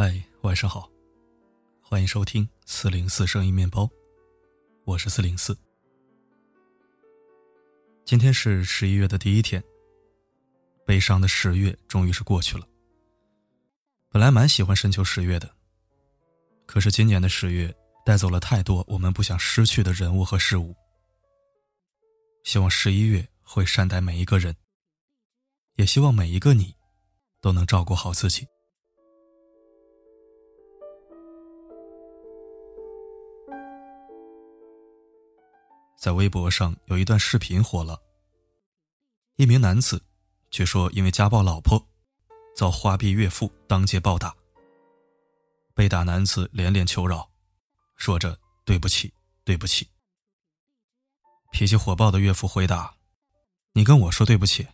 嗨，晚上好，欢迎收听四零四声音面包，我是四零四。今天是十一月的第一天，悲伤的十月终于是过去了。本来蛮喜欢深秋十月的，可是今年的十月带走了太多我们不想失去的人物和事物。希望十一月会善待每一个人，也希望每一个你都能照顾好自己。在微博上有一段视频火了。一名男子，据说因为家暴老婆，遭花臂岳父当街暴打。被打男子连连求饶，说着“对不起，对不起”。脾气火爆的岳父回答：“你跟我说对不起，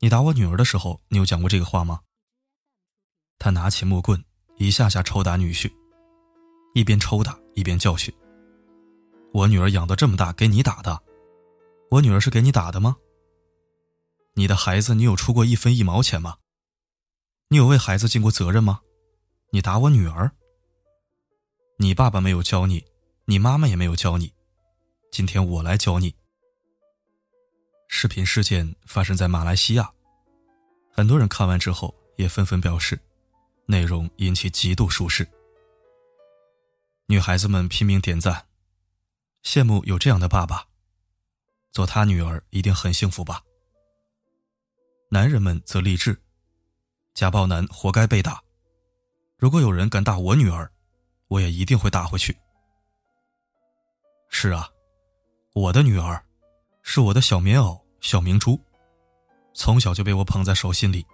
你打我女儿的时候，你有讲过这个话吗？”他拿起木棍，一下下抽打女婿，一边抽打一边教训。我女儿养到这么大，给你打的，我女儿是给你打的吗？你的孩子，你有出过一分一毛钱吗？你有为孩子尽过责任吗？你打我女儿，你爸爸没有教你，你妈妈也没有教你，今天我来教你。视频事件发生在马来西亚，很多人看完之后也纷纷表示，内容引起极度舒适，女孩子们拼命点赞。羡慕有这样的爸爸，做他女儿一定很幸福吧。男人们则励志，家暴男活该被打。如果有人敢打我女儿，我也一定会打回去。是啊，我的女儿，是我的小棉袄、小明珠，从小就被我捧在手心里，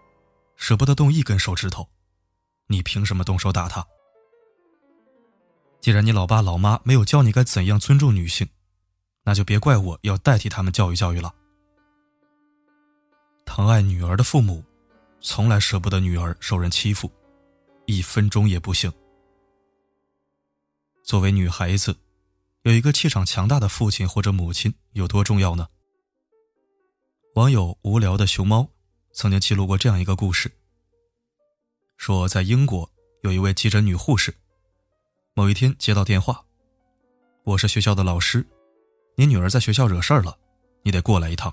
舍不得动一根手指头。你凭什么动手打她？既然你老爸老妈没有教你该怎样尊重女性，那就别怪我要代替他们教育教育了。疼爱女儿的父母，从来舍不得女儿受人欺负，一分钟也不行。作为女孩子，有一个气场强大的父亲或者母亲有多重要呢？网友无聊的熊猫曾经记录过这样一个故事：说在英国有一位急诊女护士。某一天接到电话，我是学校的老师，你女儿在学校惹事儿了，你得过来一趟。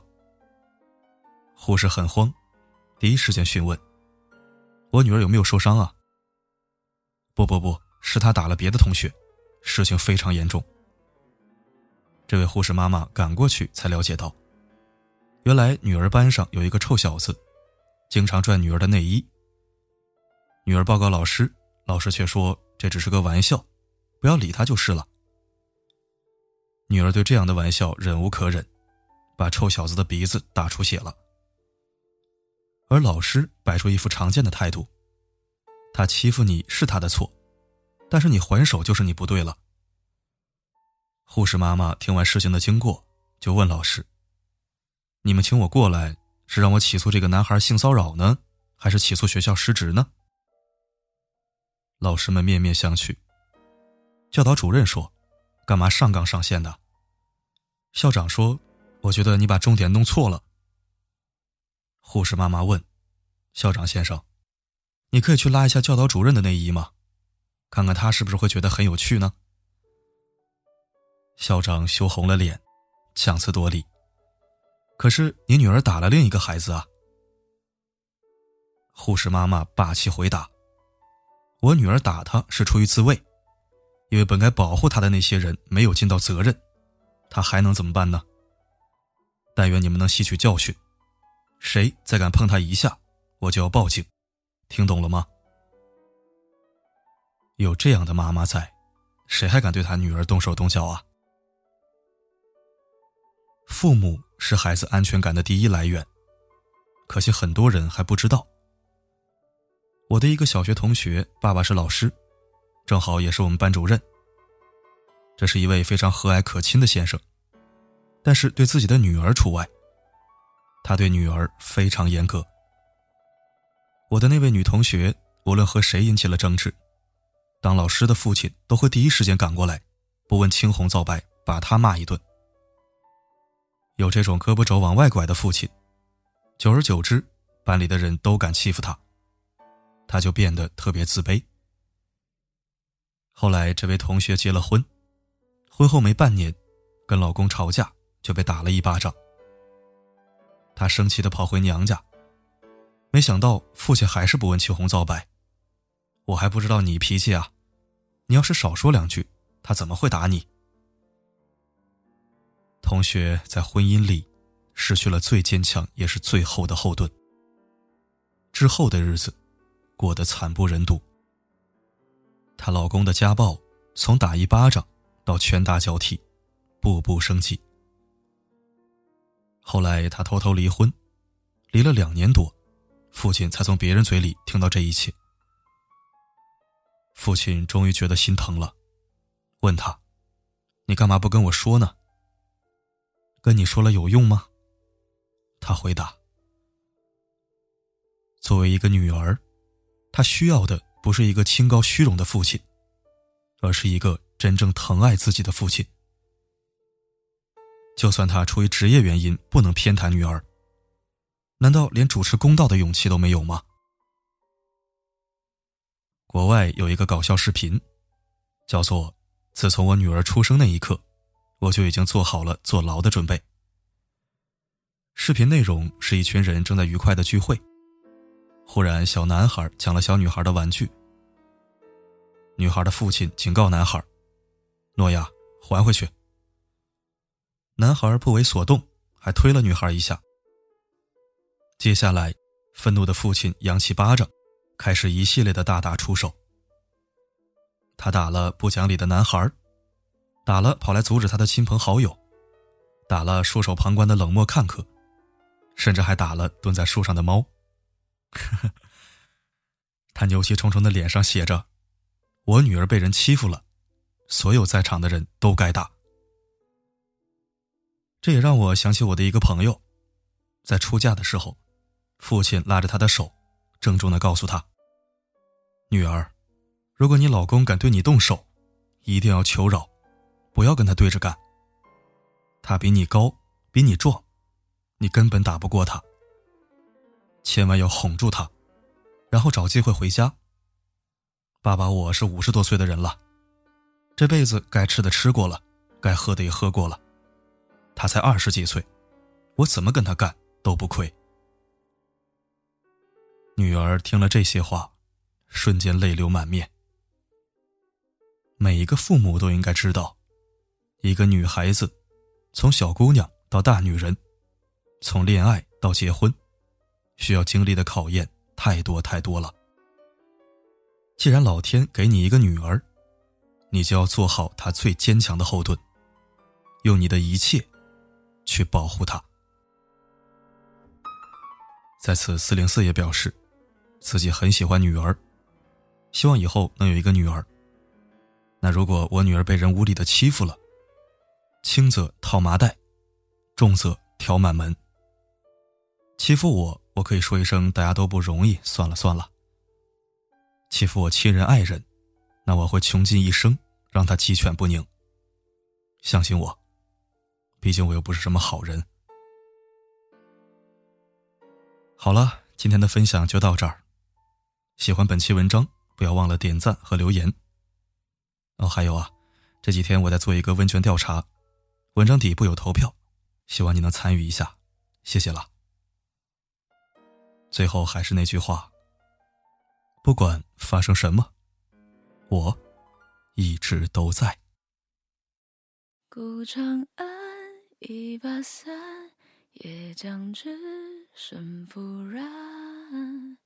护士很慌，第一时间询问：“我女儿有没有受伤啊？”“不不不，是她打了别的同学，事情非常严重。”这位护士妈妈赶过去才了解到，原来女儿班上有一个臭小子，经常拽女儿的内衣。女儿报告老师，老师却说这只是个玩笑。不要理他就是了。女儿对这样的玩笑忍无可忍，把臭小子的鼻子打出血了。而老师摆出一副常见的态度：“他欺负你是他的错，但是你还手就是你不对了。”护士妈妈听完事情的经过，就问老师：“你们请我过来是让我起诉这个男孩性骚扰呢，还是起诉学校失职呢？”老师们面面相觑。教导主任说：“干嘛上纲上线的？”校长说：“我觉得你把重点弄错了。”护士妈妈问：“校长先生，你可以去拉一下教导主任的内衣吗？看看他是不是会觉得很有趣呢？”校长羞红了脸，强词夺理：“可是你女儿打了另一个孩子啊！”护士妈妈霸气回答：“我女儿打他是出于自卫。”因为本该保护他的那些人没有尽到责任，他还能怎么办呢？但愿你们能吸取教训，谁再敢碰他一下，我就要报警，听懂了吗？有这样的妈妈在，谁还敢对他女儿动手动脚啊？父母是孩子安全感的第一来源，可惜很多人还不知道。我的一个小学同学，爸爸是老师。正好也是我们班主任。这是一位非常和蔼可亲的先生，但是对自己的女儿除外。他对女儿非常严格。我的那位女同学，无论和谁引起了争执，当老师的父亲都会第一时间赶过来，不问青红皂白，把她骂一顿。有这种胳膊肘往外拐的父亲，久而久之，班里的人都敢欺负他，他就变得特别自卑。后来这位同学结了婚，婚后没半年，跟老公吵架就被打了一巴掌。她生气的跑回娘家，没想到父亲还是不问青红皂白。我还不知道你脾气啊，你要是少说两句，他怎么会打你？同学在婚姻里失去了最坚强也是最后的后盾，之后的日子过得惨不忍睹。她老公的家暴从打一巴掌到拳打脚踢，步步升级。后来他偷偷离婚，离了两年多，父亲才从别人嘴里听到这一切。父亲终于觉得心疼了，问他：“你干嘛不跟我说呢？跟你说了有用吗？”他回答：“作为一个女儿，她需要的不是一个清高虚荣的父亲，而是一个真正疼爱自己的父亲。就算他出于职业原因不能偏袒女儿，难道连主持公道的勇气都没有吗？”国外有一个搞笑视频，叫做“自从我女儿出生那一刻，我就已经做好了坐牢的准备。”视频内容是一群人正在愉快的聚会，忽然小男孩抢了小女孩的玩具，女孩的父亲警告男孩：“诺亚，还回去。”男孩不为所动，还推了女孩一下。接下来，愤怒的父亲扬起巴掌。开始一系列的大打出手。他打了不讲理的男孩，打了跑来阻止他的亲朋好友，打了束手旁观的冷漠看客，甚至还打了蹲在树上的猫。他牛气冲冲的脸上写着：“我女儿被人欺负了，所有在场的人都该打。”这也让我想起我的一个朋友，在出嫁的时候，父亲拉着他的手。郑重的告诉他：“女儿，如果你老公敢对你动手，一定要求饶，不要跟他对着干。他比你高，比你壮，你根本打不过他。千万要哄住他，然后找机会回家。爸爸，我是五十多岁的人了，这辈子该吃的吃过了，该喝的也喝过了。他才二十几岁，我怎么跟他干都不亏。”女儿听了这些话，瞬间泪流满面。每一个父母都应该知道，一个女孩子从小姑娘到大女人，从恋爱到结婚，需要经历的考验太多太多了。既然老天给你一个女儿，你就要做好他最坚强的后盾，用你的一切去保护他。在此，四零四也表示。自己很喜欢女儿，希望以后能有一个女儿。那如果我女儿被人无理的欺负了，轻则套麻袋，重则挑满门。欺负我，我可以说一声大家都不容易，算了算了。欺负我亲人爱人，那我会穷尽一生让他鸡犬不宁。相信我，毕竟我又不是什么好人。好了，今天的分享就到这儿。喜欢本期文章，不要忘了点赞和留言。哦，还有啊，这几天我在做一个问卷调查，文章底部有投票，希望你能参与一下，谢谢了。最后还是那句话，不管发生什么，我一直都在。古长安，一把伞，也将只身赴然。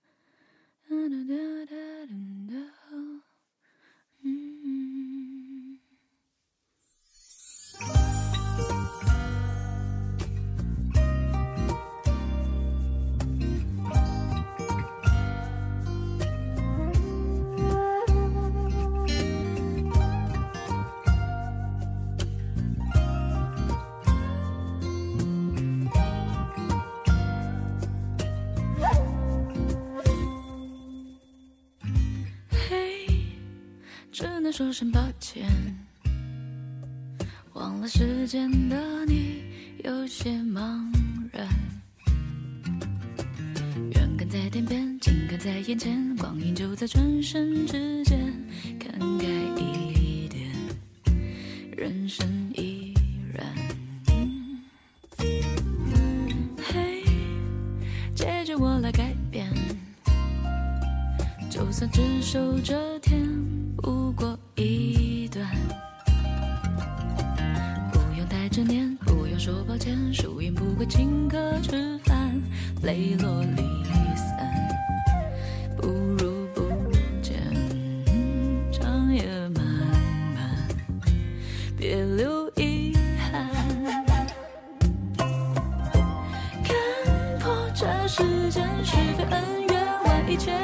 da da da da da da 说声抱歉，忘了时间的你有些茫然。远看在天边，近看。在眼前，光阴就在转身之间，看开一点，人生已然。嘿，借着我来改变，就算只守这着念，不用说抱歉，输赢不会请客吃饭，泪落离散，不如不见。长夜漫漫，别留遗憾。看破这世间是非恩怨，万一千